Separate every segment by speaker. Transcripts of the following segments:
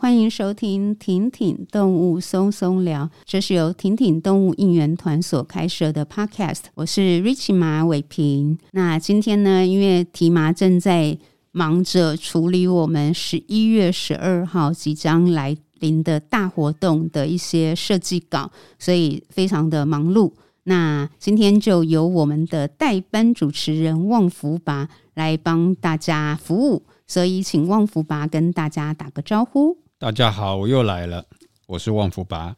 Speaker 1: 欢迎收听婷婷动物松松聊，这是由婷婷动物应援团所开设的 Podcast。我是 Rich 马伟平。那今天呢，因为提麻正在忙着处理我们十一月十二号即将来临的大活动的一些设计稿，所以非常的忙碌。那今天就由我们的代班主持人旺福拔来帮大家服务。所以，请旺福拔跟大家打个招呼。
Speaker 2: 大家好，我又来了，我是旺福拔。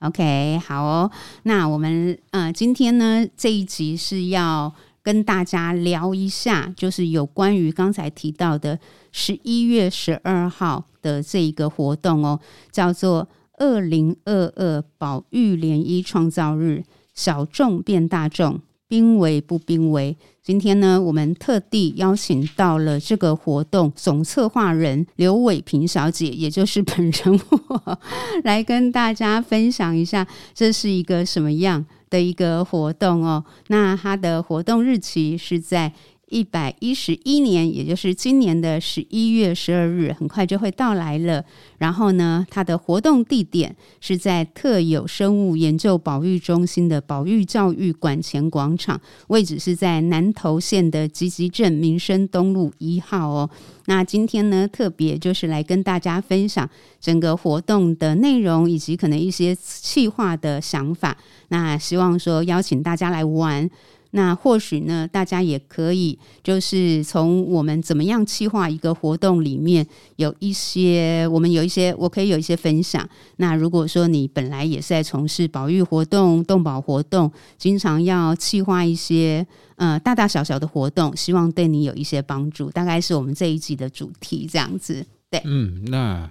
Speaker 1: OK，好哦。那我们呃，今天呢这一集是要跟大家聊一下，就是有关于刚才提到的十一月十二号的这一个活动哦，叫做“二零二二保育涟漪创造日”，小众变大众。濒危不濒危？今天呢，我们特地邀请到了这个活动总策划人刘伟平小姐，也就是本人我，来跟大家分享一下这是一个什么样的一个活动哦。那它的活动日期是在。一百一十一年，也就是今年的十一月十二日，很快就会到来了。然后呢，它的活动地点是在特有生物研究保育中心的保育教育馆前广场，位置是在南投县的集集镇民生东路一号哦。那今天呢，特别就是来跟大家分享整个活动的内容，以及可能一些企划的想法。那希望说邀请大家来玩。那或许呢，大家也可以就是从我们怎么样企划一个活动里面有一些，我们有一些，我可以有一些分享。那如果说你本来也是在从事保育活动、动保活动，经常要企划一些呃大大小小的活动，希望对你有一些帮助。大概是我们这一集的主题这样子。对，
Speaker 2: 嗯，那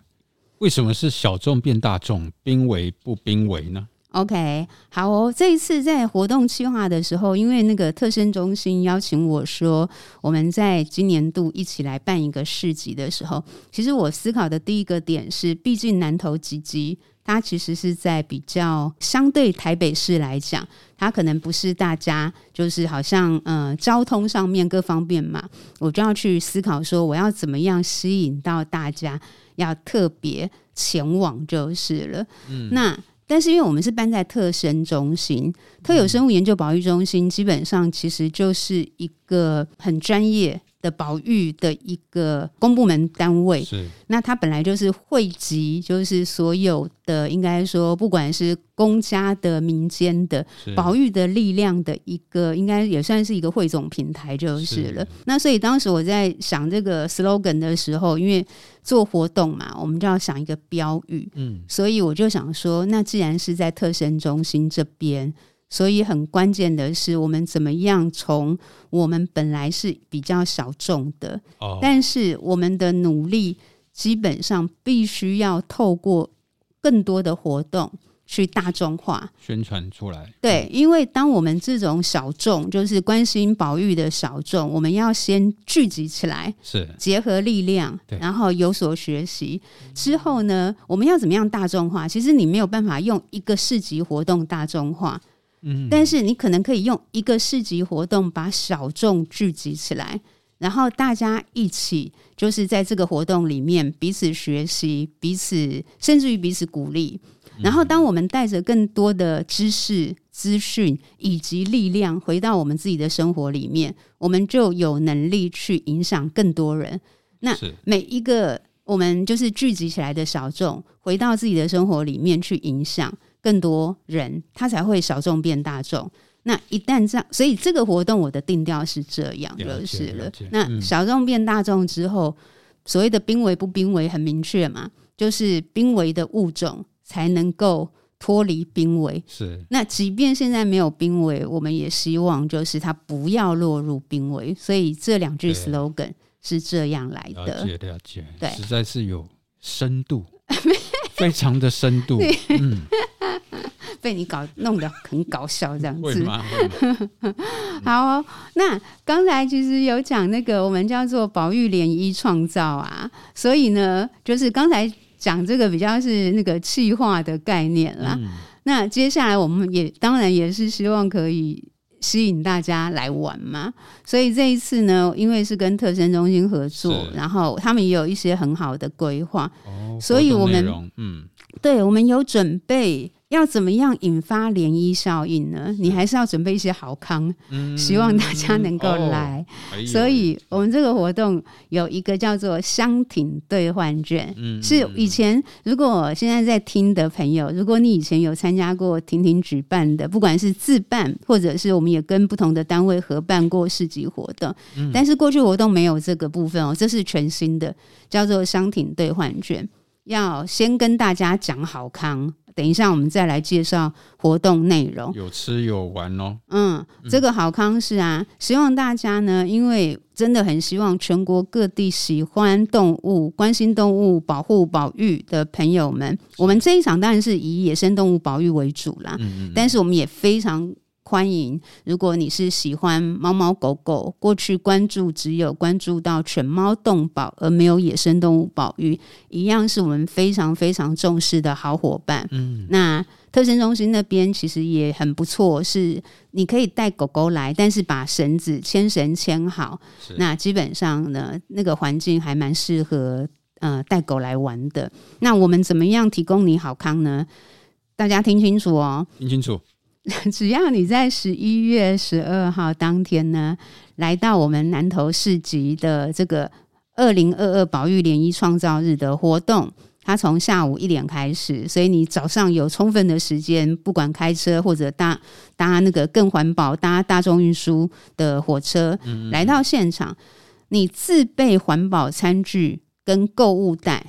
Speaker 2: 为什么是小众变大众，濒危不濒危呢
Speaker 1: ？OK，好哦。这一次在活动计划的时候，因为那个特生中心邀请我说，我们在今年度一起来办一个市集的时候，其实我思考的第一个点是，毕竟南投集集，它其实是在比较相对台北市来讲，它可能不是大家就是好像呃交通上面各方面嘛，我就要去思考说，我要怎么样吸引到大家要特别前往就是了。嗯，那。但是因为我们是办在特生中心，特有生物研究保育中心，基本上其实就是一个很专业的保育的一个公部门单位，是。那它本来就是汇集，就是所有的应该说，不管是公家的、民间的保育的力量的一个，应该也算是一个汇总平台就是了。是。那所以当时我在想这个 slogan 的时候，因为做活动嘛，我们就要想一个标语，嗯，所以我就想说，那既然是在特生中心这边。所以很关键的是，我们怎么样从我们本来是比较小众的，哦，但是我们的努力基本上必须要透过更多的活动去大众化
Speaker 2: 宣传出来。
Speaker 1: 对，因为当我们这种小众，就是关心保育的小众，我们要先聚集起来，是结合力量，然后有所学习之后呢，我们要怎么样大众化？其实你没有办法用一个市集活动大众化。嗯但是你可能可以用一个市集活动把小众聚集起来，然后大家一起就是在这个活动里面彼此学习，彼此甚至于彼此鼓励。然后当我们带着更多的知识、资讯以及力量回到我们自己的生活里面，我们就有能力去影响更多人。那每一个我们就是聚集起来的小众，回到自己的生活里面去影响。更多人，他才会小众变大众。那一旦这样，所以这个活动我的定调是这样，就是了。了那小众变大众之后，嗯、所谓的濒危不濒危很明确嘛，就是濒危的物种才能够脱离濒危。是。那即便现在没有濒危，我们也希望就是它不要落入濒危。所以这两句 slogan 是这样来的。
Speaker 2: 了解，了解。对，实在是有深度，非常的深度。嗯。
Speaker 1: 被你搞弄得很搞笑，这样子。好哦，那刚才其实有讲那个我们叫做保育涟漪创造啊，所以呢，就是刚才讲这个比较是那个气化的概念啦。嗯、那接下来我们也当然也是希望可以吸引大家来玩嘛。所以这一次呢，因为是跟特生中心合作，然后他们也有一些很好的规划，
Speaker 2: 哦，
Speaker 1: 所以我们
Speaker 2: 嗯，
Speaker 1: 对，我们有准备。要怎么样引发涟漪效应呢？你还是要准备一些好康，嗯、希望大家能够来。哦、所以，我们这个活动有一个叫做“相挺兑换券”，嗯、是以前如果现在在听的朋友，如果你以前有参加过婷婷举办的，不管是自办或者是我们也跟不同的单位合办过市集活动，嗯、但是过去活动没有这个部分哦，这是全新的，叫做“相挺兑换券”。要先跟大家讲好康。等一下，我们再来介绍活动内容。
Speaker 2: 有吃有玩哦。
Speaker 1: 嗯，这个好康是啊，希望大家呢，因为真的很希望全国各地喜欢动物、关心动物保护保育的朋友们，我们这一场当然是以野生动物保育为主啦。嗯嗯。但是我们也非常。欢迎！如果你是喜欢猫猫狗狗，过去关注只有关注到犬猫动保，而没有野生动物保育，一样是我们非常非常重视的好伙伴。嗯，那特生中心那边其实也很不错，是你可以带狗狗来，但是把绳子牵绳牵好。是那基本上呢，那个环境还蛮适合呃带狗来玩的。那我们怎么样提供你好康呢？大家听清楚哦，
Speaker 2: 听清楚。
Speaker 1: 只要你在十一月十二号当天呢，来到我们南投市集的这个二零二二保育涟漪创造日的活动，它从下午一点开始，所以你早上有充分的时间，不管开车或者搭搭那个更环保搭大众运输的火车，嗯嗯来到现场，你自备环保餐具跟购物袋，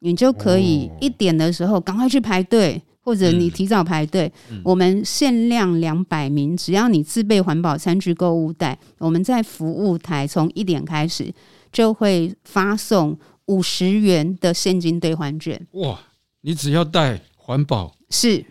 Speaker 1: 你就可以一点的时候赶快去排队。或者你提早排队，嗯、我们限量两百名，只要你自备环保餐具、购物袋，我们在服务台从一点开始就会发送五十元的现金兑换券。
Speaker 2: 哇！你只要带环保
Speaker 1: 是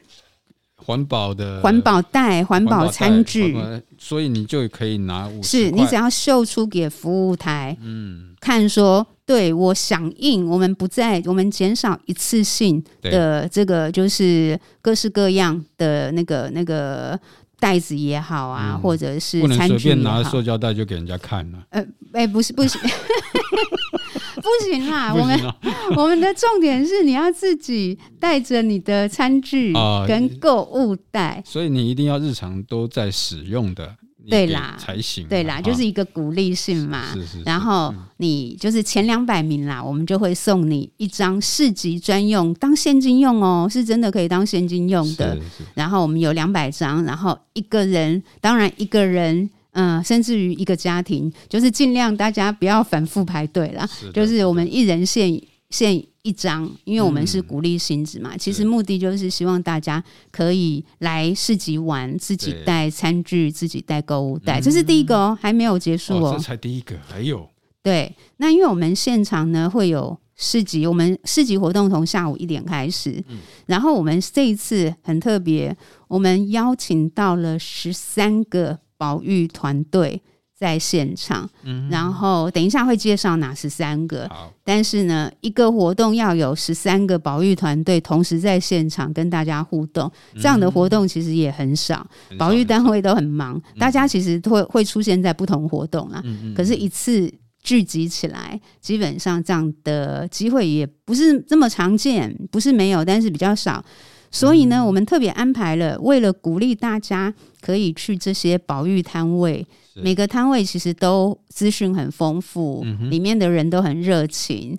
Speaker 2: 环保的
Speaker 1: 环保袋、环保餐具，
Speaker 2: 所以你就可以拿五十。
Speaker 1: 是你只要秀出给服务台，嗯，看说。对，我响应，我们不再，我们减少一次性的这个，就是各式各样的那个那个袋子也好啊，嗯、或者是餐具不能随便
Speaker 2: 拿塑胶袋就给人家看了。
Speaker 1: 呃，哎，不是，不行，不行啦！我们 我们的重点是你要自己带着你的餐具跟购物袋，呃，
Speaker 2: 所以你一定要日常都在使用的。
Speaker 1: 对啦，
Speaker 2: 才行。
Speaker 1: 对啦，就是一个鼓励性嘛。是是是。然后你就是前两百名啦，我们就会送你一张市级专用，当现金用哦，是真的可以当现金用的。然后我们有两百张，然后一个人，当然一个人，嗯，甚至于一个家庭，就是尽量大家不要反复排队啦，就是我们一人限限。一张，因为我们是鼓励性质嘛，嗯、其实目的就是希望大家可以来市集玩，自己带餐具，自己带购物袋，这是第一个哦，还没有结束哦，
Speaker 2: 哦，这才第一个，还有
Speaker 1: 对，那因为我们现场呢会有市集，我们市集活动从下午一点开始，嗯、然后我们这一次很特别，我们邀请到了十三个保育团队。在现场，嗯、然后等一下会介绍哪十三个。但是呢，一个活动要有十三个保育团队同时在现场跟大家互动，这样的活动其实也很少。保育单位都很忙，很大家其实会会出现在不同活动啊。嗯、可是，一次聚集起来，基本上这样的机会也不是这么常见，不是没有，但是比较少。所以呢，嗯、我们特别安排了，为了鼓励大家可以去这些保育摊位。每个摊位其实都资讯很丰富，嗯、里面的人都很热情。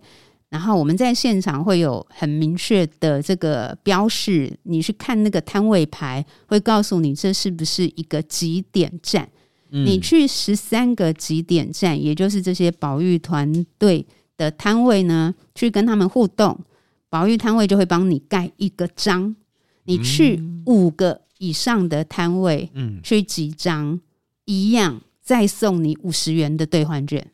Speaker 1: 然后我们在现场会有很明确的这个标示，你去看那个摊位牌，会告诉你这是不是一个几点站。嗯、你去十三个几点站，也就是这些保育团队的摊位呢，去跟他们互动，保育摊位就会帮你盖一个章。你去五个以上的摊位，嗯，去几张一样。再送你五十元的兑换券，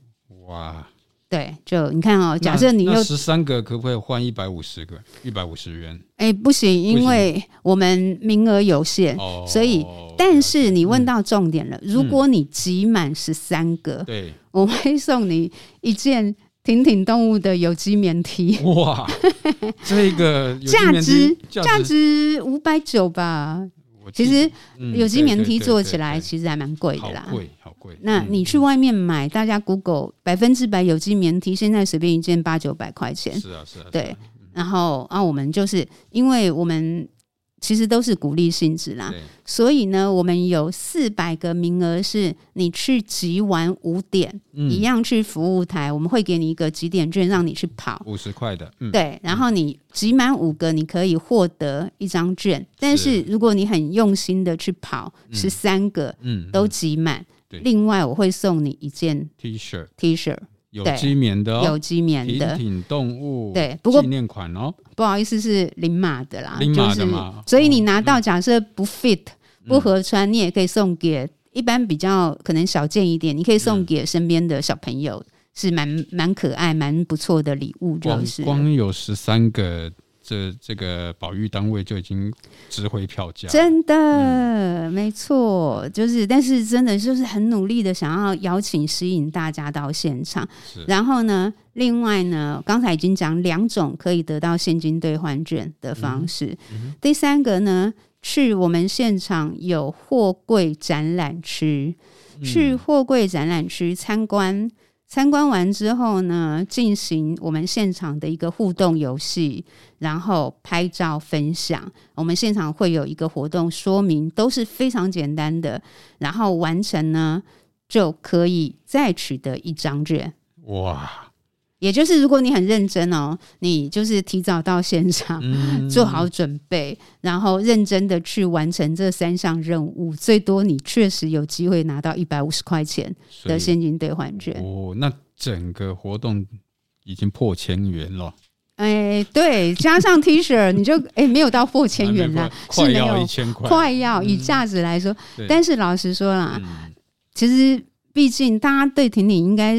Speaker 1: 哇！对，就你看哦，假设你有
Speaker 2: 十三个，可不可以换一百五十个？一百五十元？
Speaker 1: 哎，不行，因为我们名额有限，所以，但是你问到重点了，如果你集满十三个，对，我会送你一件挺挺动物的有机棉 T。哇，
Speaker 2: 这个
Speaker 1: 价值价值五百九吧。其实有机棉 T 做起来其实还蛮贵的啦，
Speaker 2: 贵好贵。
Speaker 1: 那你去外面买，大家 Google 百分之百有机棉 T，现在随便一件八九百块钱。
Speaker 2: 是啊是啊。
Speaker 1: 对，然后啊，我们就是因为我们。其实都是鼓励性质啦，所以呢，我们有四百个名额，是你去集完五点，嗯、一样去服务台，我们会给你一个集点券，让你去跑。
Speaker 2: 五十块的，嗯、
Speaker 1: 对，然后你集满五个，你可以获得一张券。嗯、但是如果你很用心的去跑，十三个，嗯，都集满，另外我会送你一件
Speaker 2: T 恤
Speaker 1: ，T 恤。
Speaker 2: 有机棉的，哦
Speaker 1: 有机棉的，
Speaker 2: 挺挺动物，
Speaker 1: 对，不过
Speaker 2: 纪念款哦，
Speaker 1: 不好意思，是零码的啦，
Speaker 2: 零码的嘛，
Speaker 1: 所以你拿到假设不 fit 不合穿，你也可以送给一般比较可能少见一点，你可以送给身边的小朋友，是蛮蛮可爱、蛮不错的礼物，就是。
Speaker 2: 光有十三个。这这个保育单位就已经值回票价，
Speaker 1: 真的、嗯、没错，就是，但是真的就是很努力的想要邀请、吸引大家到现场。然后呢，另外呢，刚才已经讲两种可以得到现金兑换券的方式。嗯嗯、第三个呢，去我们现场有货柜展览区，嗯、去货柜展览区参观。参观完之后呢，进行我们现场的一个互动游戏，然后拍照分享。我们现场会有一个活动说明，都是非常简单的，然后完成呢就可以再取得一张券。哇！也就是如果你很认真哦，你就是提早到现场，嗯、做好准备，然后认真的去完成这三项任务，最多你确实有机会拿到一百五十块钱的现金兑换券。
Speaker 2: 哦，那整个活动已经破千元了。
Speaker 1: 哎，对，加上 T 恤，你就哎没有到破千元了，
Speaker 2: 快要一千块，
Speaker 1: 快要以价值来说。嗯、但是老实说啦，嗯、其实毕竟大家对婷婷应该。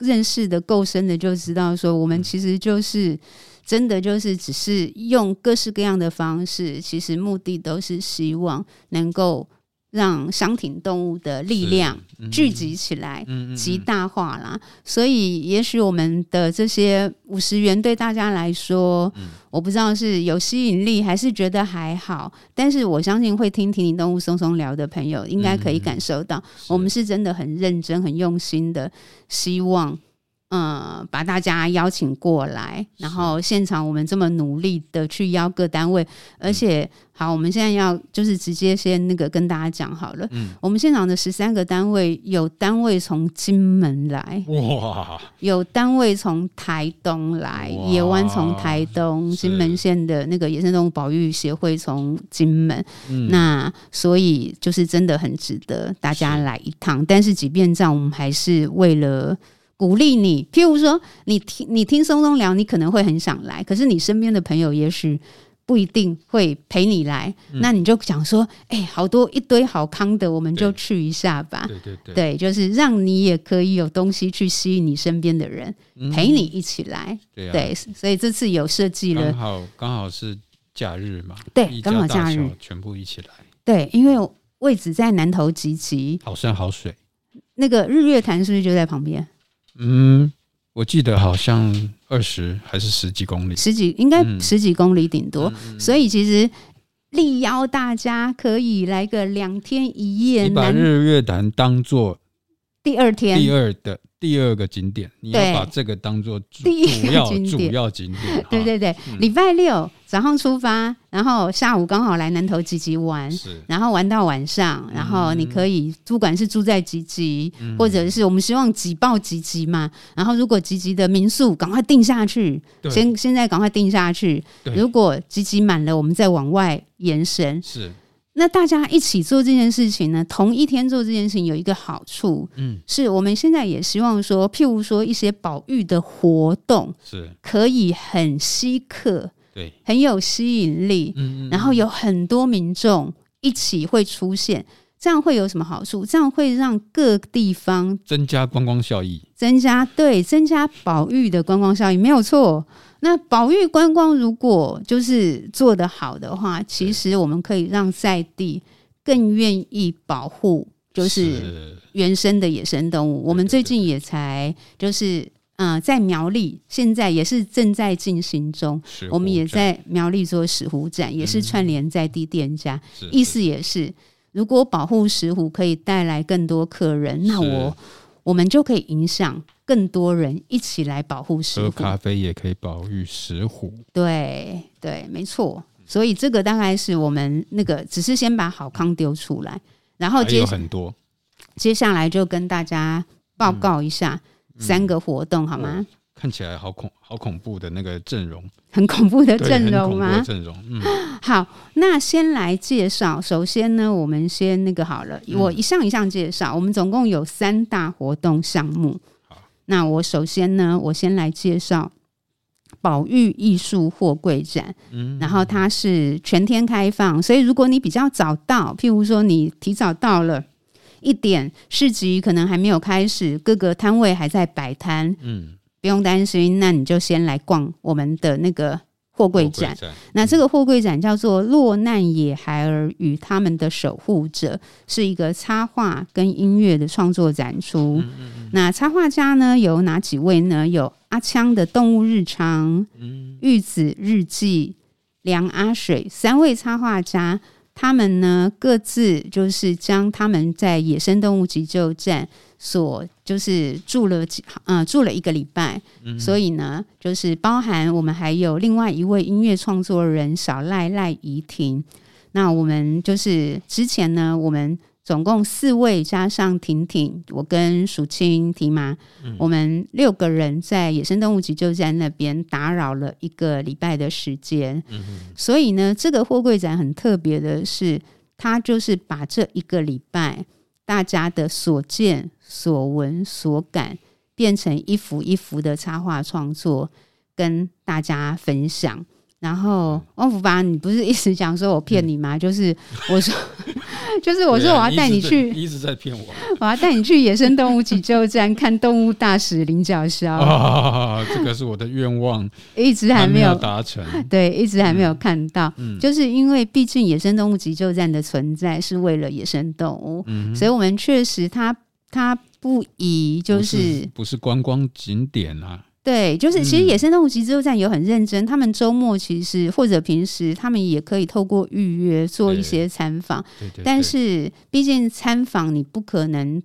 Speaker 1: 认识的够深的就知道，说我们其实就是真的就是只是用各式各样的方式，其实目的都是希望能够。让箱庭动物的力量聚集起来，极大化啦。所以，也许我们的这些五十元对大家来说，我不知道是有吸引力还是觉得还好。但是，我相信会听婷婷动物松松聊的朋友，应该可以感受到，我们是真的很认真、很用心的，希望。嗯，把大家邀请过来，然后现场我们这么努力的去邀各单位，而且好，我们现在要就是直接先那个跟大家讲好了。嗯，我们现场的十三个单位，有单位从金门来，哇，有单位从台东来，野湾从台东，金门县的那个野生动物保育协会从金门，那所以就是真的很值得大家来一趟。但是即便这样，我们还是为了。鼓励你，譬如说，你听你听松松聊，你可能会很想来，可是你身边的朋友也许不一定会陪你来，嗯、那你就想说，哎、欸，好多一堆好康的，我们就去一下吧。对对对，对，就是让你也可以有东西去吸引你身边的人，嗯、陪你一起来。对，啊、对，所以这次有设计了，刚
Speaker 2: 好刚好是假日嘛，
Speaker 1: 对，刚好假日。
Speaker 2: 全部一起来。
Speaker 1: 对，因为位置在南投集集，
Speaker 2: 好山好水，
Speaker 1: 那个日月潭是不是就在旁边？
Speaker 2: 嗯，我记得好像二十还是十几公里，
Speaker 1: 十几应该十几公里顶多，嗯、所以其实力邀大家可以来个两天一夜，
Speaker 2: 你把日月潭当做
Speaker 1: 第二天。
Speaker 2: 第二的。第二个景点，你要把这个当做主要主要景点。
Speaker 1: 对对对，礼拜六早上出发，然后下午刚好来南投集集玩，然后玩到晚上，然后你可以不管是住在集集，或者是我们希望挤爆集集嘛，然后如果集集的民宿赶快定下去，先现在赶快定下去，如果集集满了，我们再往外延伸。是。那大家一起做这件事情呢？同一天做这件事情有一个好处，嗯，是我们现在也希望说，譬如说一些保育的活动，是可以很稀客，对，很有吸引力，嗯，然后有很多民众一起会出现，这样会有什么好处？这样会让各地方
Speaker 2: 增加观光效益，
Speaker 1: 增加，对，增加保育的观光效益，没有错。那保育观光如果就是做得好的话，其实我们可以让在地更愿意保护，就是原生的野生动物。我们最近也才就是呃，在苗栗现在也是正在进行中，我们也在苗栗做石斛展，也是串联在地店家，嗯、意思也是，如果保护石斛可以带来更多客人，那我我们就可以影响更多人一起来保护石虎。
Speaker 2: 喝咖啡也可以保育石虎，
Speaker 1: 对对，没错。所以这个大概是我们那个，只是先把好康丢出来，然后接
Speaker 2: 很多，
Speaker 1: 接下来就跟大家报告一下。嗯三个活动好吗？
Speaker 2: 看起来好恐好恐怖的那个阵容，
Speaker 1: 很恐怖的阵容吗？
Speaker 2: 阵容，嗯，
Speaker 1: 好，那先来介绍。首先呢，我们先那个好了，我一项一项介绍。我们总共有三大活动项目。好，那我首先呢，我先来介绍宝玉艺术货柜展。嗯，然后它是全天开放，所以如果你比较早到，譬如说你提早到了。一点市集可能还没有开始，各个摊位还在摆摊，嗯，不用担心，那你就先来逛我们的那个货柜展。展那这个货柜展叫做“落难野孩儿与他们的守护者”，是一个插画跟音乐的创作展出。嗯嗯嗯，那插画家呢有哪几位呢？有阿枪的动物日常、嗯、玉子日记、梁阿水三位插画家。他们呢，各自就是将他们在野生动物急救站所就是住了几呃住了一个礼拜，嗯、所以呢，就是包含我们还有另外一位音乐创作人小赖赖怡婷，那我们就是之前呢，我们。总共四位加上婷婷，我跟淑清、提妈，嗯、我们六个人在野生动物急救站那边打扰了一个礼拜的时间。嗯、所以呢，这个货柜展很特别的是，它就是把这一个礼拜大家的所见、所闻、所感，变成一幅一幅的插画创作，跟大家分享。然后汪福拔，你不是一直讲说我骗你吗？嗯、就是我说，就是我说我要带你去，
Speaker 2: 一直在骗我。
Speaker 1: 我要带你去野生动物急救站 看动物大使林角鸮。
Speaker 2: 啊，这个是我的愿望，
Speaker 1: 一直还没有
Speaker 2: 达成。
Speaker 1: 对，一直还没有看到。嗯，就是因为毕竟野生动物急救站的存在是为了野生动物，嗯，所以我们确实它它不宜就是不是，
Speaker 2: 观光景点啊。
Speaker 1: 对，就是其实野生动物急救站有很认真，嗯、他们周末其实或者平时他们也可以透过预约做一些参访，但是毕竟参访你不可能。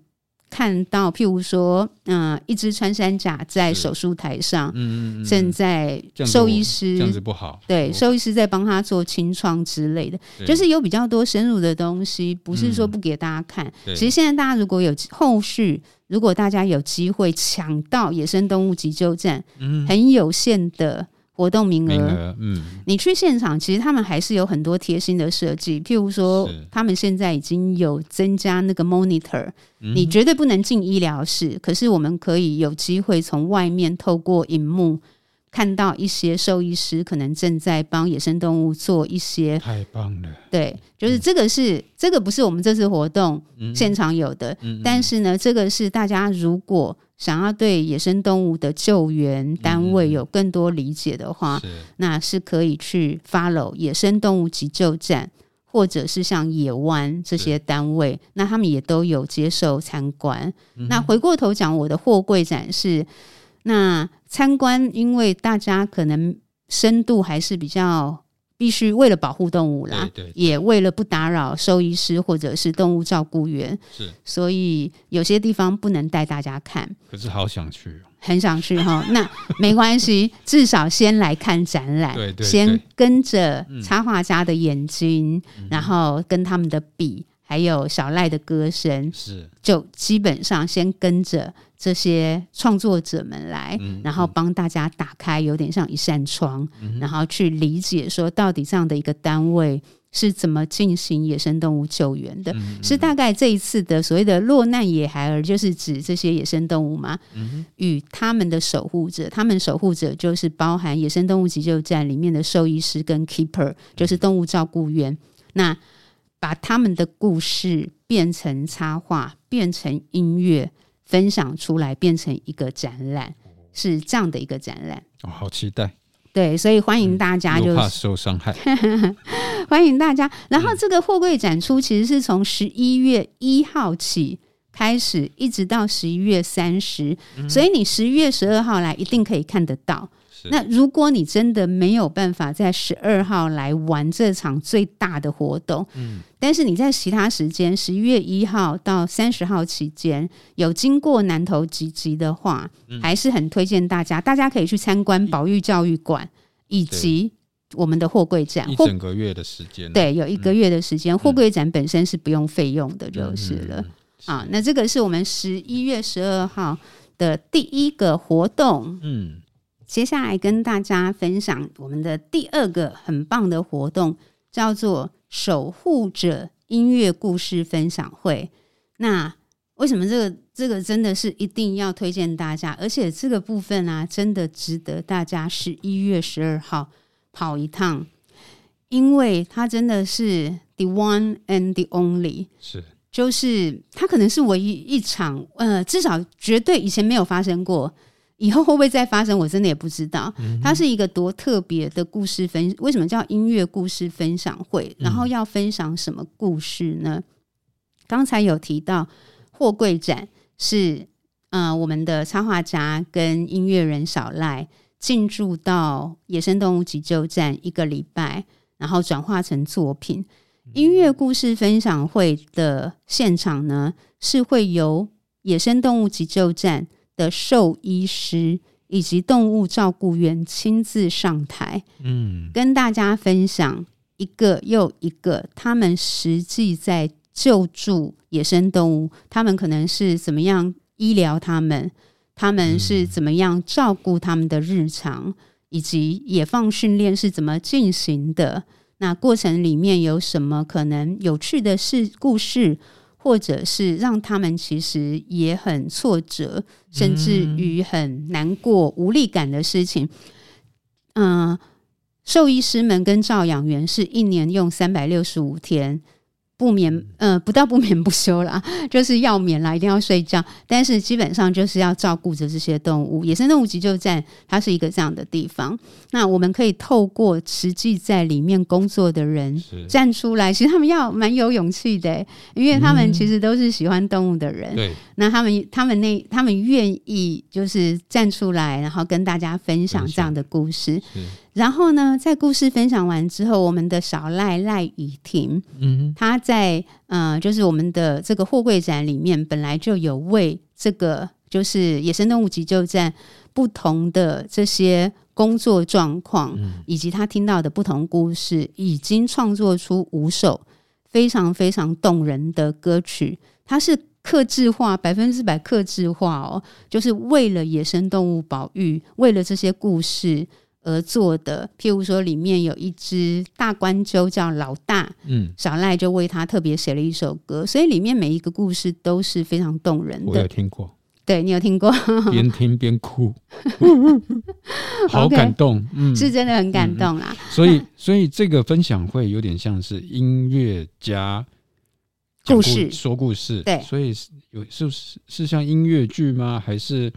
Speaker 1: 看到，譬如说，嗯、呃，一只穿山甲在手术台上，嗯嗯，正在兽医师
Speaker 2: 这样子不好，
Speaker 1: 对，兽医师在帮他做清创之类的，就是有比较多深入的东西，不是说不给大家看。嗯、其实现在大家如果有后续，如果大家有机会抢到野生动物急救站，嗯，很有限的。活动名额，嗯，你去现场，其实他们还是有很多贴心的设计，譬如说，他们现在已经有增加那个 monitor，你绝对不能进医疗室，可是我们可以有机会从外面透过荧幕。看到一些兽医师可能正在帮野生动物做一些，
Speaker 2: 太棒了。
Speaker 1: 对，就是这个是、嗯、这个不是我们这次活动现场有的，嗯嗯、但是呢，这个是大家如果想要对野生动物的救援单位有更多理解的话，嗯、那是可以去 follow 野生动物急救站，或者是像野湾这些单位，那他们也都有接受参观。嗯、那回过头讲，我的货柜展是。那参观，因为大家可能深度还是比较必须为了保护动物啦，对对对，也为了不打扰兽医师或者是动物照顾员，是，所以有些地方不能带大家看。
Speaker 2: 可是好想去，
Speaker 1: 很想去哈。那没关系，至少先来看展览，对对对，先跟着插画家的眼睛，嗯、然后跟他们的笔。还有小赖的歌声，是就基本上先跟着这些创作者们来，嗯、然后帮大家打开，有点像一扇窗，嗯、然后去理解说到底这样的一个单位是怎么进行野生动物救援的。是大概这一次的所谓的落难野孩儿，就是指这些野生动物吗？嗯，与他们的守护者，他们守护者就是包含野生动物急救站里面的兽医师跟 keeper，就是动物照顾员。嗯、那把他们的故事变成插画，变成音乐，分享出来，变成一个展览，是这样的一个展览。
Speaker 2: 哦，好期待！
Speaker 1: 对，所以欢迎大家，就
Speaker 2: 怕受伤害。
Speaker 1: 欢迎大家。然后这个货柜展出其实是从十一月一号起开始，一直到十一月三十，所以你十一月十二号来一定可以看得到。那如果你真的没有办法在十二号来玩这场最大的活动，嗯，但是你在其他时间，十一月一号到三十号期间有经过南投集集的话，还是很推荐大家，大家可以去参观保育教育馆以及我们的货柜展，
Speaker 2: 一整个月的时间，
Speaker 1: 对，有一个月的时间，货柜展本身是不用费用的，就是了。啊，那这个是我们十一月十二号的第一个活动，嗯。接下来跟大家分享我们的第二个很棒的活动，叫做“守护者音乐故事分享会”。那为什么这个这个真的是一定要推荐大家？而且这个部分啊，真的值得大家十一月十二号跑一趟，因为它真的是 the one and the only，
Speaker 2: 是
Speaker 1: 就是它可能是唯一一场，呃，至少绝对以前没有发生过。以后会不会再发生？我真的也不知道。它是一个多特别的故事分，为什么叫音乐故事分享会？然后要分享什么故事呢？刚才有提到货柜展是，呃，我们的插画家跟音乐人小赖进驻到野生动物急救站一个礼拜，然后转化成作品。音乐故事分享会的现场呢，是会由野生动物急救站。的兽医师以及动物照顾员亲自上台，嗯，跟大家分享一个又一个他们实际在救助野生动物，他们可能是怎么样医疗他们，他们是怎么样照顾他们的日常，以及野放训练是怎么进行的，那过程里面有什么可能有趣的事故事。或者是让他们其实也很挫折，甚至于很难过、无力感的事情。嗯、呃，兽医师们跟照养员是一年用三百六十五天。不眠，呃，不到不眠不休啦，就是要眠啦，一定要睡觉。但是基本上就是要照顾着这些动物。野生动物急救站，它是一个这样的地方。那我们可以透过实际在里面工作的人站出来，其实他们要蛮有勇气的，因为他们其实都是喜欢动物的人。那他们他们那他们愿意就是站出来，然后跟大家分享这样的故事。然后呢，在故事分享完之后，我们的小赖赖雨婷，嗯，他在呃，就是我们的这个货柜展里面，本来就有为这个就是野生动物急救站不同的这些工作状况，嗯，以及他听到的不同故事，已经创作出五首非常非常动人的歌曲。它是克制化，百分之百克制化哦，就是为了野生动物保育，为了这些故事。而做的，譬如说，里面有一只大冠鷲叫老大，嗯，小赖就为他特别写了一首歌，所以里面每一个故事都是非常动人的。
Speaker 2: 我有听过，
Speaker 1: 对你有听过，
Speaker 2: 边听边哭，好感动，嗯，
Speaker 1: 是真的很感动啦。
Speaker 2: 所以，所以这个分享会有点像是音乐家故事。说故事，
Speaker 1: 对，
Speaker 2: 所以有是是是像音乐剧吗？还是？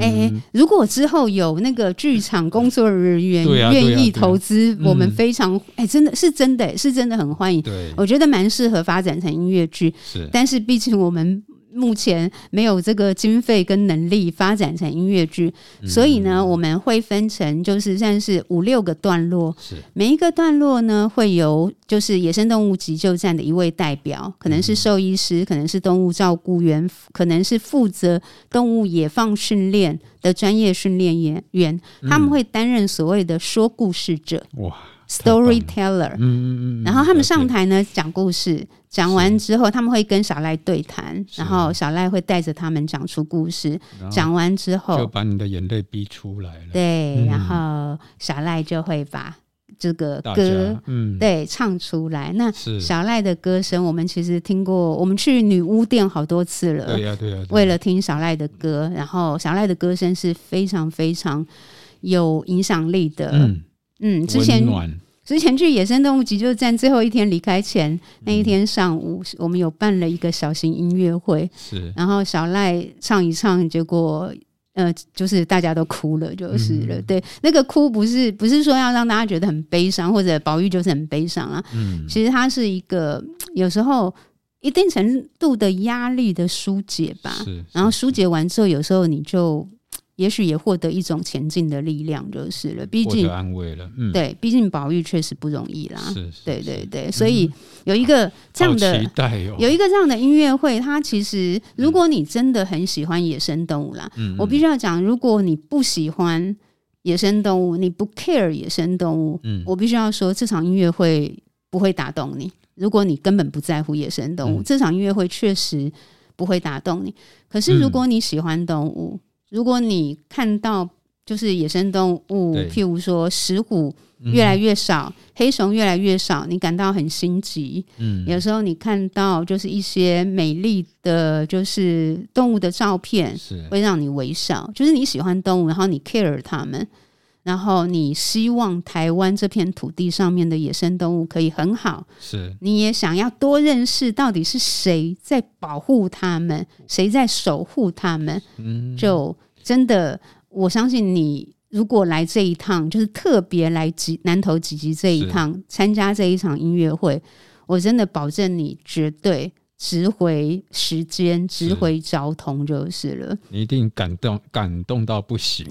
Speaker 1: 哎、欸，如果之后有那个剧场工作人员愿意投资，我们非常哎、欸，真的是真的是真的很欢迎。对，我觉得蛮适合发展成音乐剧。是，但是毕竟我们。目前没有这个经费跟能力发展成音乐剧，所以呢，我们会分成就是算是五六个段落。是每一个段落呢，会由就是野生动物急救站的一位代表，可能是兽医师，可能是动物照顾员，可能是负责动物野放训练的专业训练员员，他们会担任所谓的说故事者。哇！Storyteller，嗯嗯嗯，然后他们上台呢讲故事，讲完之后他们会跟小赖对谈，然后小赖会带着他们讲出故事，讲完之后
Speaker 2: 就把你的眼泪逼出来了。
Speaker 1: 对，然后小赖就会把这个歌，嗯，对，唱出来。那小赖的歌声，我们其实听过，我们去女巫店好多次了，对呀对呀，为了听小赖的歌，然后小赖的歌声是非常非常有影响力的，嗯。嗯，之前之前去野生动物急救站最后一天离开前那一天上午，嗯，我们有办了一个小型音乐会，是，然后小赖唱一唱，结果呃，就是大家都哭了，就是了。嗯，对，那个哭不是不是说要让大家觉得很悲伤，或者宝玉就是很悲伤啊。嗯，其实它是一个有时候一定程度的压力的疏解吧。
Speaker 2: 是，是，
Speaker 1: 然后疏解完之后，有时候你就。也许也获得一种前进的力量，就是了。毕竟
Speaker 2: 安慰了，嗯，
Speaker 1: 对，毕竟保育确实不容易啦。
Speaker 2: 是，是，
Speaker 1: 对，对，对。所以有一个这样的，
Speaker 2: 期待哦，
Speaker 1: 有一个这样的音乐会，它其实，如果你真的很喜欢野生动物啦，嗯，我必须要讲，如果你不喜欢野生动物，你不 care 野生动物，嗯，我必须要说，这场音乐会不会打动你。如果你根本不在乎野生动物，嗯，这场音乐会确实不会打动你。可是如果你喜欢动物，嗯如果你看到就是野生动物，譬如说石虎越来越少，嗯、黑熊越来越少，你感到很心急。嗯，有时候你看到就是一些美丽的就是动物的照片，会让你微笑。就是你喜欢动物，然后你 care 它们。然后你希望台湾这片土地上面的野生动物可以很好，
Speaker 2: 是
Speaker 1: 你也想要多认识到底是谁在保护他们，谁在守护他们。嗯，就真的，我相信你如果来这一趟，就是特别来集南投集集这一趟参加这一场音乐会，我真的保证你绝对。值回时间，值回交通就是了。
Speaker 2: 你一定感动，感动到不行，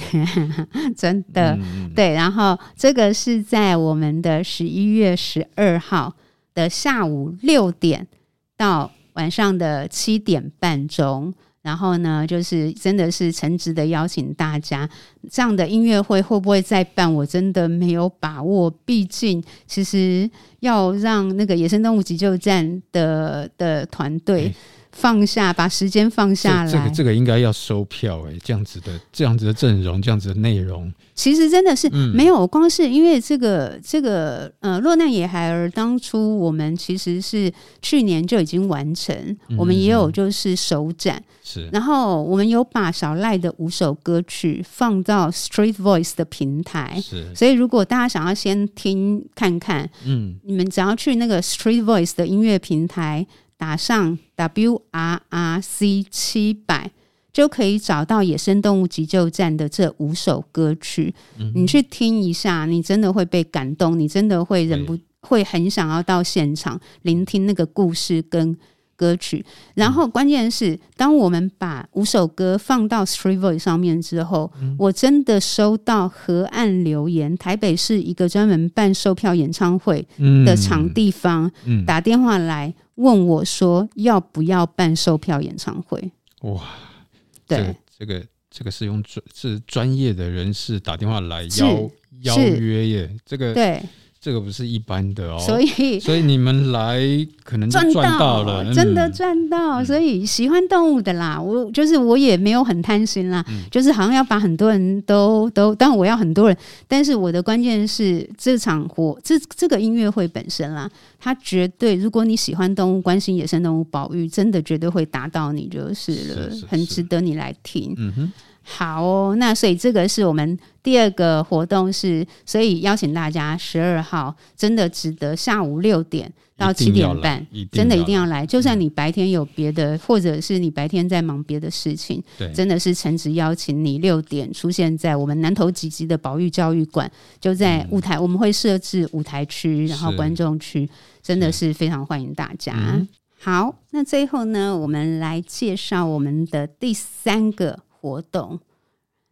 Speaker 1: 真的。嗯、对，然后这个是在我们的十一月十二号的下午六点到晚上的七点半钟。然后呢，就是真的是诚挚的邀请大家，这样的音乐会会不会再办？我真的没有把握。毕竟，其实要让那个野生动物急救站的的团队。放下，把时间放下来。
Speaker 2: 这个这个应该要收票哎，这样子的这样子的阵容，这样子的内容，
Speaker 1: 其实真的是没有。光是因为这个这个呃，落难野孩儿，当初我们其实是去年就已经完成，嗯、我们也有就是首展，
Speaker 2: 是。
Speaker 1: 然后我们有把小赖的五首歌曲放到 Street Voice 的平台，
Speaker 2: 是。所
Speaker 1: 以如果大家想要先听看看，嗯，你们只要去那个 Street Voice 的音乐平台。打上 WRRC 七百，就可以找到野生动物急救站的这五首歌曲。嗯、你去听一下，你真的会被感动，你真的会忍不会很想要到现场聆听那个故事跟歌曲。然后关键是，当我们把五首歌放到 Street Voice 上面之后，嗯、我真的收到河岸留言，台北市一个专门办售票演唱会的场地方、打电话来。问我说要不要办售票演唱会？
Speaker 2: 哇，
Speaker 1: 对，
Speaker 2: 这个、这个、这个是用专是专业的人士打电话来邀邀约耶，这个对。这个不是一般的哦，
Speaker 1: 所以
Speaker 2: 所以你们来可能赚到了，
Speaker 1: 到真的赚到。嗯、所以喜欢动物的啦，我就是我也没有很贪心啦，嗯、就是好像要把很多人都都，当然我要很多人，但是我的关键是这场活这这个音乐会本身啦，它绝对如果你喜欢动物，关心野生动物保育，真的绝对会达到你就是了，是是是很值得你来听。嗯哼。好哦，那所以这个是我们第二个活动是，所以邀请大家十二号真的值得下午六点到七点半，真的一定要来。就算你白天有别的，或者是你白天在忙别的事情，对，真的是诚挚邀请你六点出现在我们南投集集的保育教育馆，就在舞台，我们会设置舞台区，然后观众区，真的是非常欢迎大家。好，那最后呢，我们来介绍我们的第三个。活动，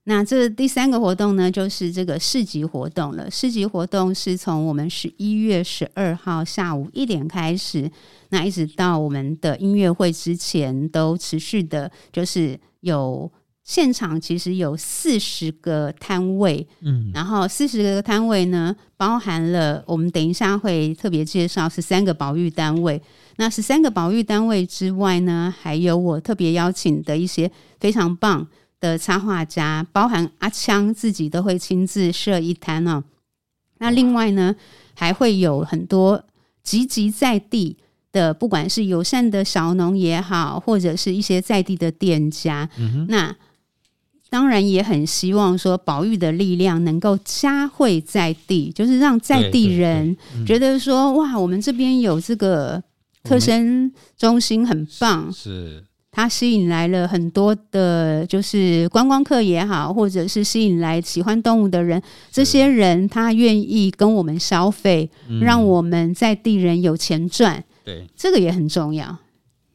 Speaker 1: 那这第三个活动呢，就是这个市集活动了。市集活动是从我们十一月十二号下午一点开始，那一直到我们的音乐会之前都持续的，就是有现场其实有四十个摊位，嗯，然后四十个摊位呢，包含了我们等一下会特别介绍十三个保育单位。那十三个保育单位之外呢，还有我特别邀请的一些非常棒。的插画家，包含阿枪自己都会亲自设一摊哦。那另外呢，还会有很多积极在地的，不管是友善的小农也好，或者是一些在地的店家。嗯、那当然也很希望说，保育的力量能够加惠在地，就是让在地人觉得说，嗯、哇，我们这边有这个特生中心很棒。
Speaker 2: 是。
Speaker 1: 它吸引来了很多的，就是观光客也好，或者是吸引来喜欢动物的人。这些人他愿意跟我们消费，让我们在地人有钱赚。对，这个也很重要。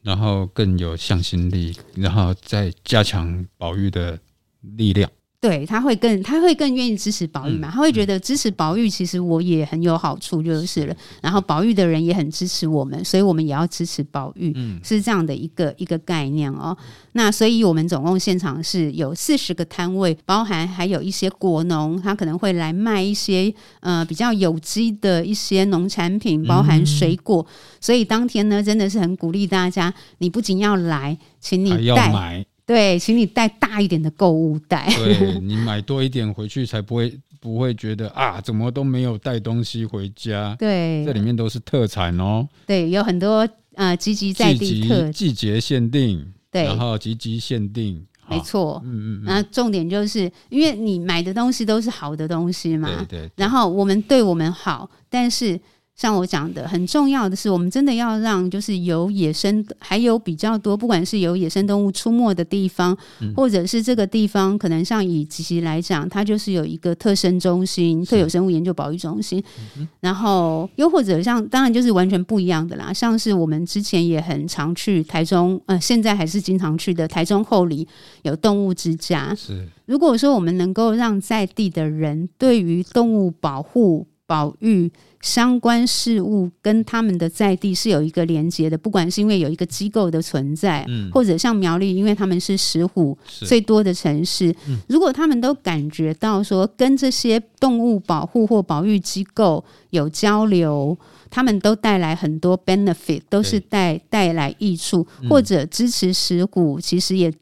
Speaker 2: 然后更有向心力，然后再加强保育的力量。
Speaker 1: 对，他会更他会更愿意支持宝玉嘛？他会觉得支持宝玉，其实我也很有好处就是了。然后宝玉的人也很支持我们，所以我们也要支持保育，是这样的一个一个概念哦。那所以我们总共现场是有四十个摊位，包含还有一些果农，他可能会来卖一些呃比较有机的一些农产品，包含水果。所以当天呢，真的是很鼓励大家，你不仅要来，请你带。对，请你带大一点的购物袋。
Speaker 2: 对，你买多一点回去，才不会不会觉得啊，怎么都没有带东西回家。
Speaker 1: 对，
Speaker 2: 这里面都是特产哦。
Speaker 1: 对，有很多呃，积极在地特
Speaker 2: 季节限定，对，然后积极限定，
Speaker 1: 没错。嗯嗯。那重点就是因为你买的东西都是好的东西嘛，对对，对。然后我们对我们好，但是。像我讲的，很重要的是，我们真的要让就是有野生，还有比较多，不管是有野生动物出没的地方，嗯、或者是这个地方，可能像以吉吉来讲，它就是有一个特生中心、特有生物研究保育中心，嗯、然后又或者像，当然就是完全不一样的啦。像是我们之前也很常去台中，呃，现在还是经常去的台中后里有动物之家。是，如果说我们能够让在地的人对于动物保护、保育相关事物跟他们的在地是有一个连接的，不管是因为有一个机构的存在，嗯、或者像苗栗，因为他们是石虎最多的城市，嗯、如果他们都感觉到说跟这些动物保护或保育机构有交流，他们都带来很多 benefit，都是带带来益处，或者支持石虎，其实也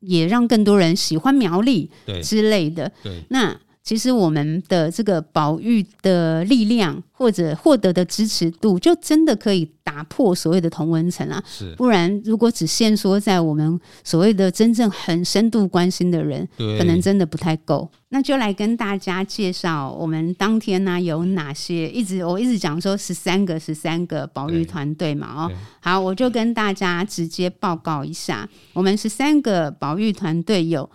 Speaker 1: 也让更多人喜欢苗栗之类的。那。其实我们的这个保育的力量，或者获得的支持度，就真的可以打破所谓的同温层啊！是，不然如果只限缩在我们所谓的真正很深度关心的人，对，可能真的不太够。那就来跟大家介绍我们当天呢、啊、有哪些？一直我一直讲说十三个十三个保育团队嘛，哦，好，我就跟大家直接报告一下，我们十三个保育团队有。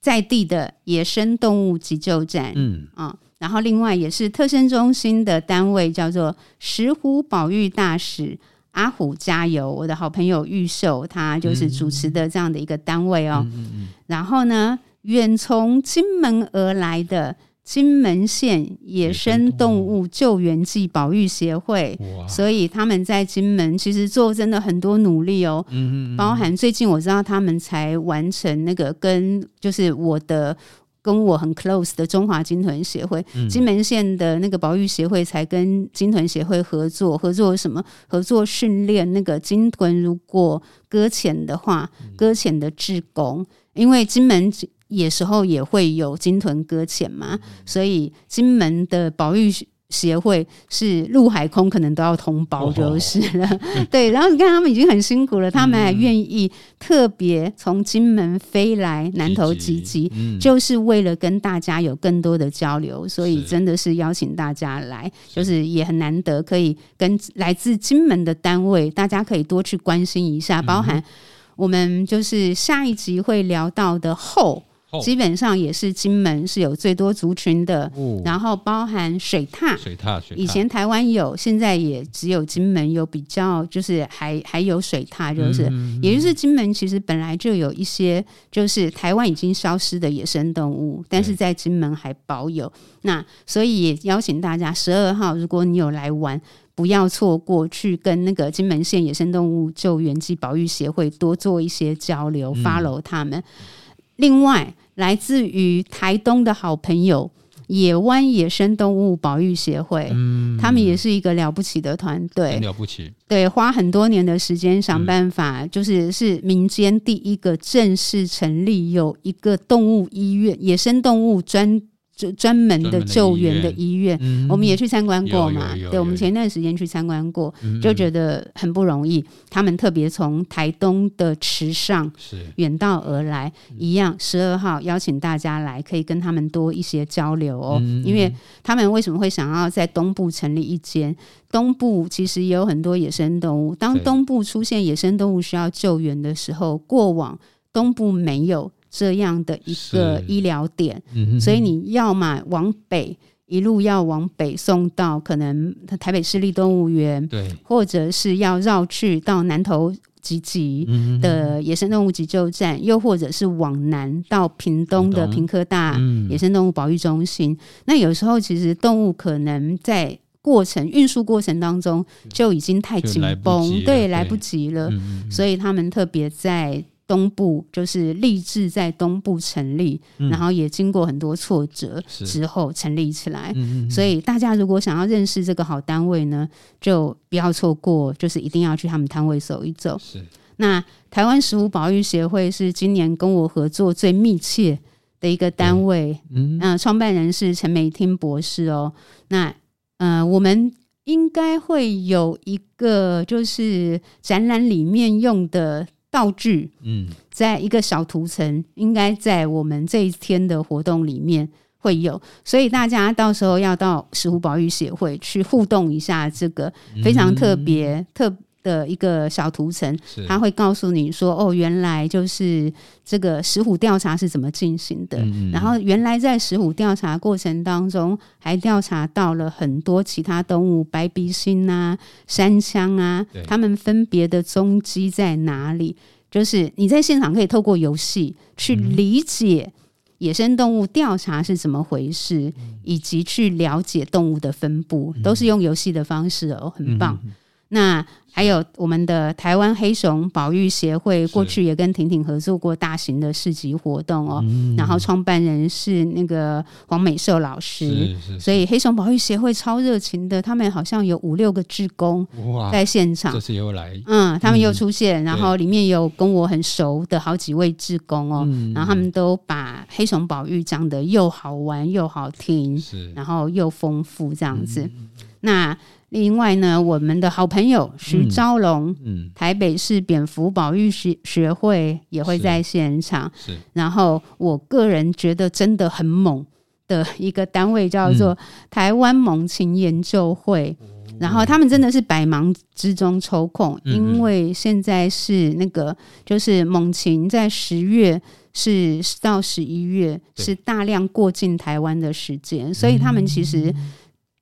Speaker 1: 在地的野生动物急救站，嗯啊，然后另外也是特生中心的单位，叫做石虎保育大使阿虎加油，我的好朋友玉秀，他就是主持的这样的一个单位哦。嗯嗯嗯，然后呢，远从金门而来的。金门县野生动物救援暨保育协会，所以他们在金门其实做真的很多努力哦。嗯嗯，包含最近我知道他们才完成那个跟就是我的跟我很 close 的中华金豚协会，金门县的那个保育协会才跟金豚协会合作，合作什么？合作训练那个金豚如果搁浅的话，搁浅的志工，因为金门。野时候也会有鲸豚搁浅嘛，所以金门的保育协会是陆海空可能都要通包就是了。哦、对，然后你看他们已经很辛苦了，他们还愿意特别从金门飞来南投集集，就是为了跟大家有更多的交流。所以真的是邀请大家来，就是也很难得可以跟来自金门的单位，大家可以多去关心一下，包含我们就是下一集会聊到的后。基本上也是金门是有最多族群的，哦、然后包含水獭，水獭，水，以前台湾有，现在也只有金门有比较，就是还还有水獭，就是，嗯。嗯、也就是金门其实本来就有一些，就是台湾已经消失的野生动物，但是在金门还保有。那所以也邀请大家十二号，如果你有来玩，不要错过去跟那个金门县野生动物救援及保育协会多做一些交流，嗯，follow 他们。另外，来自于台东的好朋友野湾野生动物保育协会，嗯，他们也是一个了不起的团队，
Speaker 2: 很了不起，
Speaker 1: 对，花很多年的时间想办法，嗯、就是是民间第一个正式成立有一个动物医院，野生动物专。就专门的救援的医院，嗯、我们也去参观过嘛。对，我们前一段时间去参观过，嗯、就觉得很不容易。他们特别从台东的池上远道而来，一样十二号邀请大家来，可以跟他们多一些交流哦。嗯、因为他们为什么会想要在东部成立一间？东部其实也有很多野生动物。当东部出现野生动物需要救援的时候，过往东部没有。这样的一个医疗点，嗯、所以你要么往北，一路要往北送到可能台北市立动物园，对，或者是要绕去到南投集集的野生动物急救站，嗯、又或者是往南到屏东的屏科大野生动物保育中心。嗯、那有时候其实动物可能在过程运输过程当中就已经太紧绷，对，来不及了，嗯、所以他们特别在。东部就是立志在东部成立，嗯、然后也经过很多挫折之后成立起来。所以大家如果想要认识这个好单位呢，就不要错过，就是一定要去他们摊位走一走。是那台湾石虎保育协会是今年跟我合作最密切的一个单位。嗯，那创办人是陈美厅博士哦。那呃，我们应该会有一个就是展览里面用的。道具，嗯，在一个小图层，应该在我们这一天的活动里面会有，所以大家到时候要到石湖保育协会去互动一下，这个非常特别、嗯、特。的一个小图层，他会告诉你说：“哦，原来就是这个石虎调查是怎么进行的。嗯嗯，然后原来在石虎调查过程当中，还调查到了很多其他动物，白鼻心啊、山羌啊，它们分别的踪迹在哪里？就是你在现场可以透过游戏去理解野生动物调查是怎么回事，嗯、以及去了解动物的分布，都是用游戏的方式哦，很棒。嗯”那还有我们的台湾黑熊保育协会，过去也跟婷婷合作过大型的市集活动哦。然后创办人是那个黄美寿老师，所以黑熊保育协会超热情的，他们好像有五六个志工在现场。这次又来，嗯，他们又出现，然后里面有跟我很熟的好几位志工哦，然后他们都把黑熊保育讲得又好玩又好听，然后又丰富这样子。那。另外呢，我们的好朋友徐昭龙，嗯，嗯，台北市蝙蝠保育学学会也会在现场。是，是。然后我个人觉得真的很猛的一个单位叫做台湾猛禽研究会，嗯、然后他们真的是百忙之中抽空，嗯、因为现在是那个就是猛禽在十月是到十一月是大量过境台湾的时间，所以他们其实。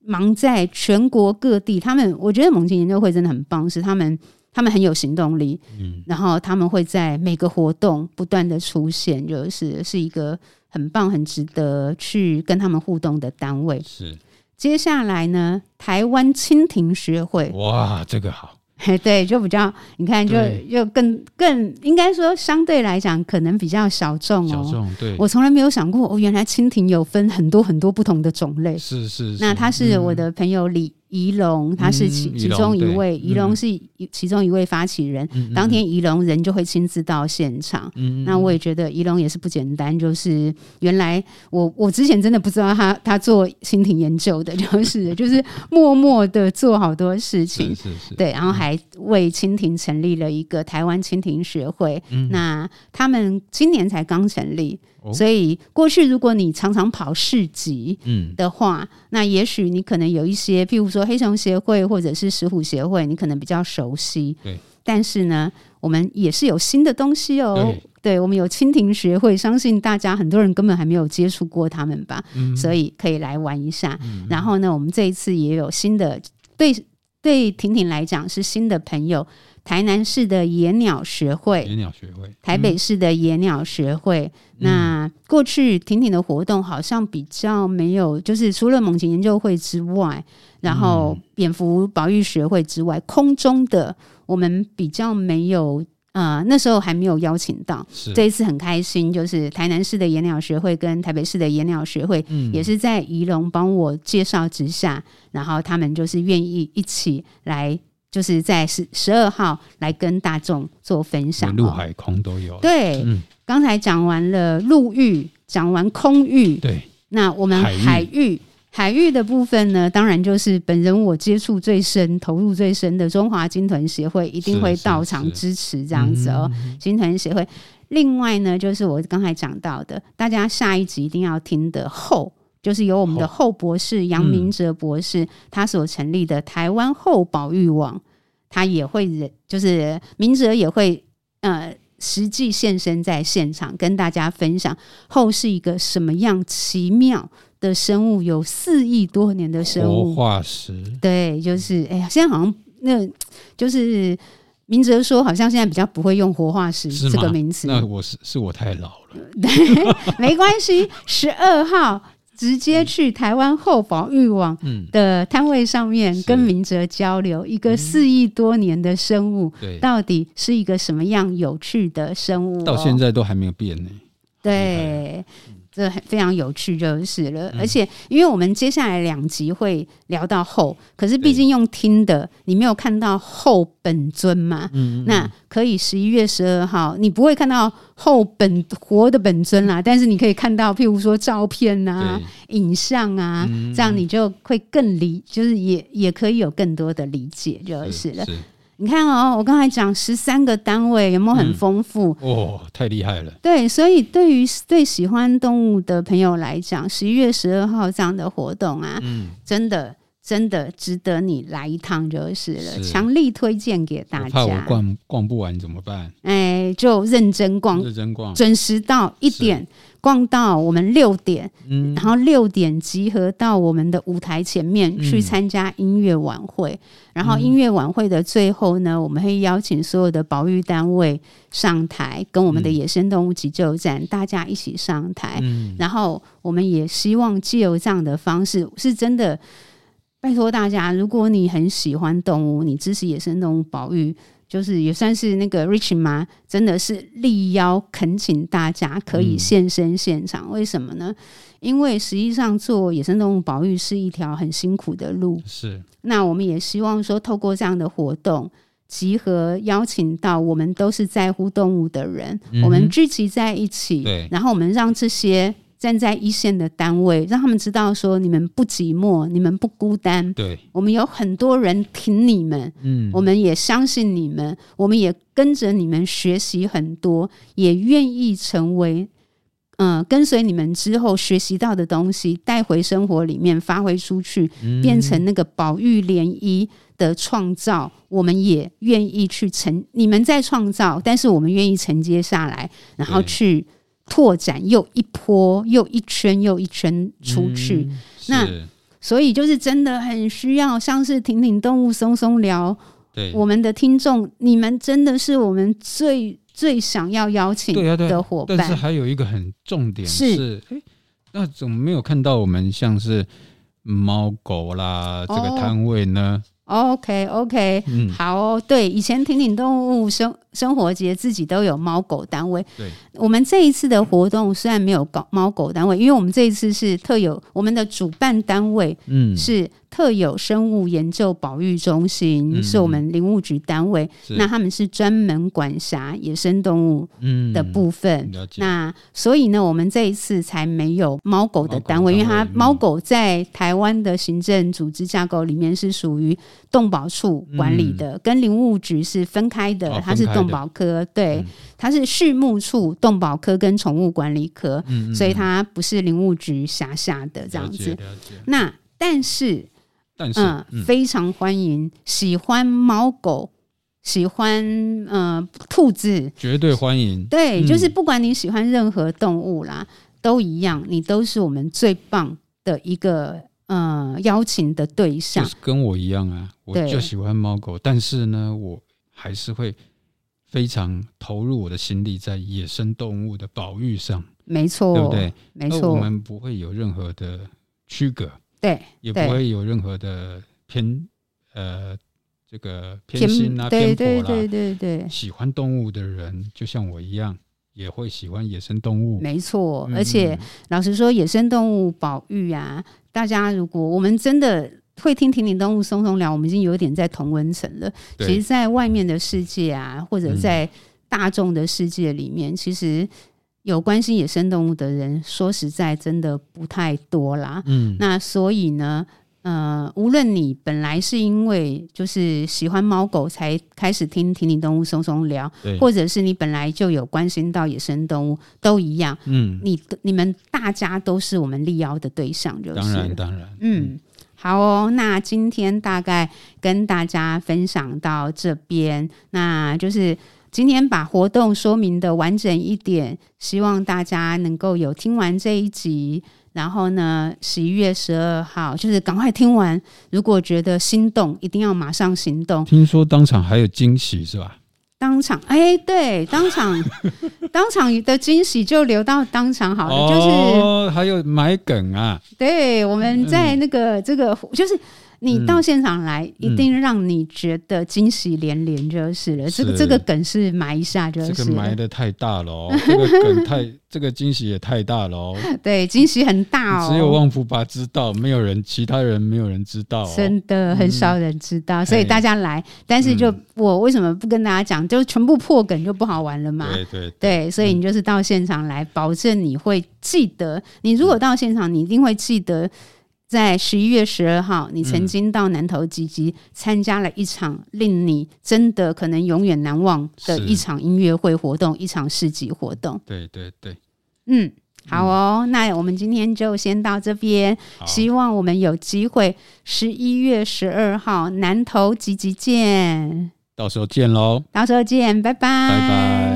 Speaker 1: 忙在全国各地，他们我觉得猛禽研究会真的很棒，是他们他们很有行动力，嗯，然后他们会在每个活动不断的出现，就是是一个很棒、很值得去跟他们互动的单位。是，接下来呢，台湾蜻蜓学会，哇，这个好。对，就比较你看就，就又更更应该说，相对来讲，可能比较小众哦。小众，对。我从来没有想过，哦，原来蜻蜓有分很多很多不同的种类。是是是。那他是我的朋友李。宜龙，他是其其中一位，仪龙是其中一位发起人。当天仪龙人就会亲自到现场。那我也觉得仪龙也是不简单，就是原来我我之前真的不知道他他做蜻蜓研究的，就是就是默默的做好多事情。是是是。对，然后还为蜻蜓成立了一个台湾蜻蜓学会。那他们今年才刚成立。所以过去如果你常常跑市集的话，嗯、那也许你可能有一些，譬如说黑熊协会或者是石虎协会，你可能比较熟悉。对。但是呢，我们也是有新的东西哦。对，对，我们有蜻蜓学会，相信大家很多人根本还没有接触过他们吧？嗯、所以可以来玩一下。嗯、然后呢，我们这一次也有新的，对对，婷婷来讲是新的朋友。台南市的野鸟学会，野鸟学会，台北市的野鸟学会。嗯、那过去婷婷的活动好像比较没有，就是除了猛禽研究会之外，然后蝙蝠保育学会之外，空中的我们比较没有。呃，那时候还没有邀请到，这一次很开心，就是台南市的野鸟学会跟台北市的野鸟学会，嗯、也是在怡龙帮我介绍之下，然后他们就是愿意一起来。就是在十十二号来跟大众做分享，陆海空都有。对，刚、嗯、才讲完了陆域，讲完空域，对，那我们海域。海域的部分呢，当然就是本人我接触最深、投入最深的中华鲸豚协会一定会到场支持这样子哦。鲸豚协会，另外呢，就是我刚才讲到的，大家下一集一定要听的后，就是由我们的后博士杨明哲博士，嗯、他所成立的台湾后保育网，他也会就是明哲也会呃实际现身在现场，跟大家分享后是一个什么样奇妙的生物，有四亿多年的生物活化石。对，就是哎呀，现在好像那就是。明哲说好像现在比较不会用活化石这个名词，
Speaker 2: 那我是是我太老了，
Speaker 1: 对，没关系，十二号。直接去台湾后保育网的摊位上面跟明哲交流，一个四亿多年的生物，到底是一个什么样有趣的生物？
Speaker 2: 到现在都还没有变呢。
Speaker 1: 对。这非常有趣，就是了。而且，因为我们接下来两集会聊到后，可是毕竟用听的，你没有看到后本尊嘛？嗯，那可以十一月十二号，你不会看到后本活的本尊啦，但是你可以看到，譬如说照片啊、影像啊，这样你就会更理，就是也也可以有更多的理解，就是了。是是你看哦，我刚才讲十三个单位，有没有很丰富？
Speaker 2: 嗯、哦，太厉害了！
Speaker 1: 对，所以对于对喜欢动物的朋友来讲，十一月十二号这样的活动啊，嗯，真的真的值得你来一趟就是了，强力推荐给大家。
Speaker 2: 怕我逛逛不完怎么办？
Speaker 1: 哎，就认真逛，
Speaker 2: 认真逛，
Speaker 1: 准时到一点。逛到我们六点，嗯，然后六点集合到我们的舞台前面去参加音乐晚会，嗯，然后音乐晚会的最后呢，我们会邀请所有的保育单位上台，跟我们的野生动物急救站，嗯，大家一起上台，嗯，然后我们也希望借由这样的方式，是真的拜托大家，如果你很喜欢动物，你支持野生动物保育。就是也算是那个 Rich 吗？真的是力邀恳请大家可以现身现场。嗯、为什么呢？因为实际上做野生动物保育是一条很辛苦的路。
Speaker 2: 是。
Speaker 1: 那我们也希望说，透过这样的活动，集合邀请到我们都是在乎动物的人，嗯、我们聚集在一起。对。然后我们让这些。站在一线的单位，让他们知道说你们不寂寞，你们不孤单。
Speaker 2: 对，
Speaker 1: 我们有很多人挺你们，嗯，我们也相信你们，我们也跟着你们学习很多，也愿意成为，嗯、呃，跟随你们之后学习到的东西带回生活里面发挥出去，嗯、变成那个宝玉涟漪的创造。我们也愿意去承，你们在创造，但是我们愿意承接下来，然后去。拓展又一波又一圈又一圈出去，嗯、那所以就是真的很需要，像是挺挺动物松松聊，对。我们的听众，你们真的是我们最最想要邀请的伙伴。
Speaker 2: 但是还有一个很重点是，是诶，那怎么没有看到我们像是猫狗啦这个摊位呢？哦
Speaker 1: OK OK，嗯，好哦，对，以前挺挺动物生生活节自己都有猫狗单位，对，我们这一次的活动虽然没有搞猫狗单位，因为我们这一次是特有我们的主办单位，嗯，是。特有生物研究保育中心、嗯、是我们林务局单位，那他们是专门管辖野生动物的部分。嗯、那所以呢，我们这一次才没有猫狗的单位，因为它猫狗在台湾的行政组织架构里面是属于动保处管理的，嗯、跟林务局是分开的。哦、它是动保科，对，嗯、它是畜牧处动保科跟宠物管理科，嗯、所以它不是林务局辖下的这样子。那但是。但是嗯，嗯，非常欢迎喜欢猫狗、喜欢呃兔子，
Speaker 2: 绝对欢迎。
Speaker 1: 对，就是不管你喜欢任何动物啦，嗯、都一样，你都是我们最棒的一个呃邀请的对象。就是
Speaker 2: 跟我一样啊，我就喜欢猫狗，但是呢，我还是会非常投入我的心力在野生动物的保育上。
Speaker 1: 没错，
Speaker 2: 对不对？
Speaker 1: 没错，
Speaker 2: 我们不会有任何的区隔。
Speaker 1: 对，
Speaker 2: 也不会有任何的偏呃，这个偏心啊、偏颇啦。对对对，喜欢动物的人，就像我一样，也会喜欢野生动物。
Speaker 1: 没错，而且老实说，野生动物保育啊，大家如果我们真的会听挺挺动物松松聊，我们已经有点在同温层了。其实，在外面的世界啊，或者在大众的世界里面，其实。有关心野生动物的人，说实在，真的不太多啦。嗯，那所以呢，呃，无论你本来是因为就是喜欢猫狗才开始听挺挺动物松松聊，对或者是你本来就有关心到野生动物，都一样。嗯，你你们大家都是我们力邀的对象，就是
Speaker 2: 当然当然。
Speaker 1: 嗯，嗯好哦，那今天大概跟大家分享到这边，那就是。今天把活动说明的完整一点，希望大家能够有听完这一集，然后呢，十一月十二号就是赶快听完，如果觉得心动，一定要马上行动。
Speaker 2: 听说当场还有惊喜是吧？
Speaker 1: 当场哎，对，当场 当场的惊喜就留到当场好了，哦、就是
Speaker 2: 还有买梗啊。
Speaker 1: 对，我们在那个、嗯、这个就是。你到现场来，嗯、一定让你觉得惊喜连连就是了。是这个这个梗是埋一下就是。
Speaker 2: 这个埋的太大了哦，这个梗太，这个惊喜也太大了哦。
Speaker 1: 对，惊喜很大哦。
Speaker 2: 只有旺福爸知道，没有人，其他人没有人知道、哦。
Speaker 1: 真的很少人知道，嗯、所以大家来。但是就我为什么不跟大家讲？就全部破梗就不好玩了嘛。
Speaker 2: 对对对，
Speaker 1: 对，所以你就是到现场来，保证你会记得。你如果到现场，你一定会记得。在十一月十二号，你曾经到南投集集参加了一场令你真的可能永远难忘的一场音乐会活动，一场市集活动。
Speaker 2: 对对对，
Speaker 1: 嗯，好哦，嗯、那我们今天就先到这边，希望我们有机会十一月十二号南投集集见，
Speaker 2: 到时候见喽，
Speaker 1: 到时候见，拜拜，
Speaker 2: 拜拜。